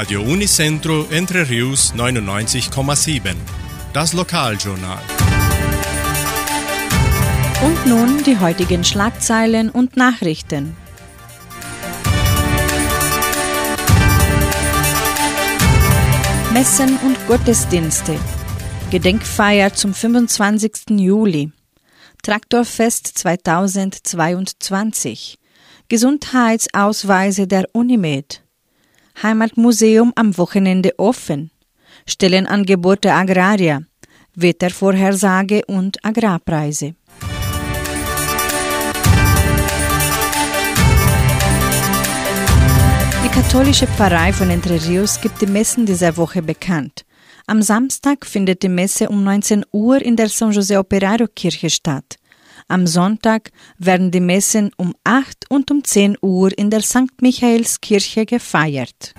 Radio Unicentro Entre Rius 99,7. Das Lokaljournal. Und nun die heutigen Schlagzeilen und Nachrichten. Messen und Gottesdienste. Gedenkfeier zum 25. Juli. Traktorfest 2022. Gesundheitsausweise der Unimed. Heimatmuseum am Wochenende offen. Stellenangebote Agraria. Wettervorhersage und Agrarpreise. Die katholische Pfarrei von Entre Rios gibt die Messen dieser Woche bekannt. Am Samstag findet die Messe um 19 Uhr in der San José Operario Kirche statt. Am Sonntag werden die Messen um 8 und um 10 Uhr in der St. Michaelskirche gefeiert.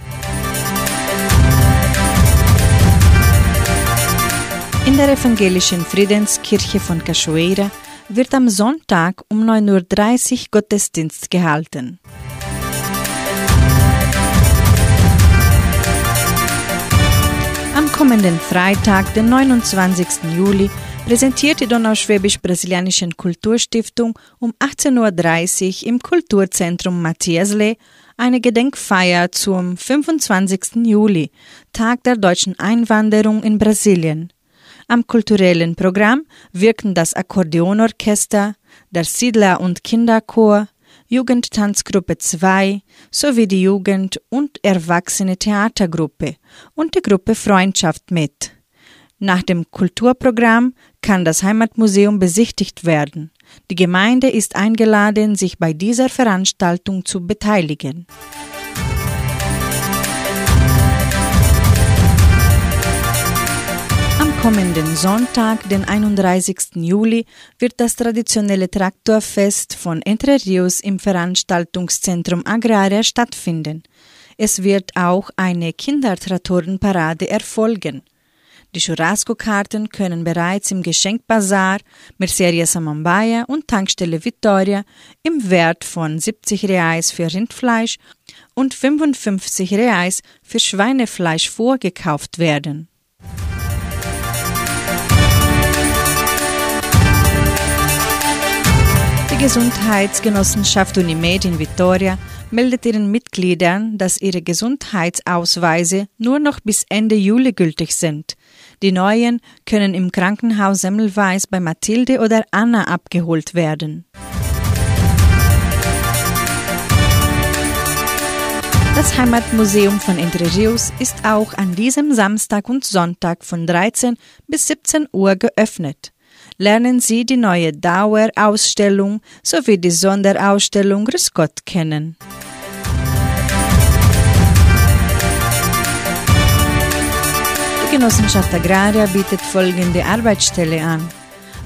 In der evangelischen Friedenskirche von Cachoeira wird am Sonntag um 9.30 Uhr Gottesdienst gehalten. Am kommenden Freitag, den 29. Juli, präsentiert die Donauschwäbisch-Brasilianischen Kulturstiftung um 18.30 Uhr im Kulturzentrum Matthiasle eine Gedenkfeier zum 25. Juli, Tag der deutschen Einwanderung in Brasilien. Am kulturellen Programm wirken das Akkordeonorchester, der Siedler- und Kinderchor, Jugendtanzgruppe 2 sowie die Jugend- und Erwachsene Theatergruppe und die Gruppe Freundschaft mit. Nach dem Kulturprogramm kann das Heimatmuseum besichtigt werden. Die Gemeinde ist eingeladen, sich bei dieser Veranstaltung zu beteiligen. Am kommenden Sonntag, den 31. Juli, wird das traditionelle Traktorfest von Entre Rios im Veranstaltungszentrum Agraria stattfinden. Es wird auch eine Kindertraktorenparade erfolgen. Die Churrasco-Karten können bereits im Geschenkbazar, Merceria Samambaia und Tankstelle Vittoria im Wert von 70 Reais für Rindfleisch und 55 Reais für Schweinefleisch vorgekauft werden. Die Gesundheitsgenossenschaft Unimed in Vittoria meldet ihren Mitgliedern, dass ihre Gesundheitsausweise nur noch bis Ende Juli gültig sind. Die neuen können im Krankenhaus Semmelweis bei Mathilde oder Anna abgeholt werden. Das Heimatmuseum von Entre Rios ist auch an diesem Samstag und Sonntag von 13 bis 17 Uhr geöffnet. Lernen Sie die neue Dauerausstellung sowie die Sonderausstellung Riscott kennen. Genossenschaft Agraria bietet folgende Arbeitsstelle an.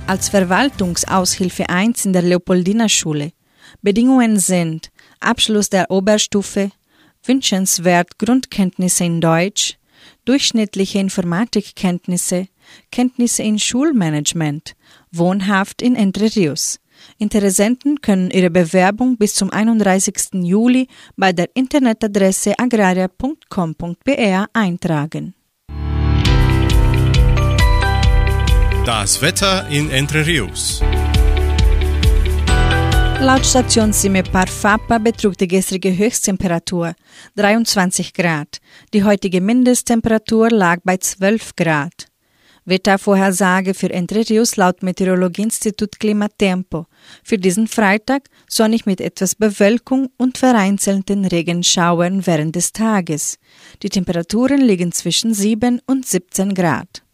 Als Verwaltungsaushilfe 1 in der Leopoldina Schule. Bedingungen sind Abschluss der Oberstufe, wünschenswert Grundkenntnisse in Deutsch, durchschnittliche Informatikkenntnisse, Kenntnisse in Schulmanagement, wohnhaft in Entre Rios. Interessenten können ihre Bewerbung bis zum 31. Juli bei der Internetadresse agraria.com.br eintragen. Das Wetter in Entre Rios. Laut Station Simepar Fapa betrug die gestrige Höchsttemperatur 23 Grad. Die heutige Mindesttemperatur lag bei 12 Grad. Wettervorhersage für Entre Rios laut Meteorologieinstitut Klimatempo. Für diesen Freitag sonnig mit etwas Bewölkung und vereinzelten Regenschauern während des Tages. Die Temperaturen liegen zwischen 7 und 17 Grad.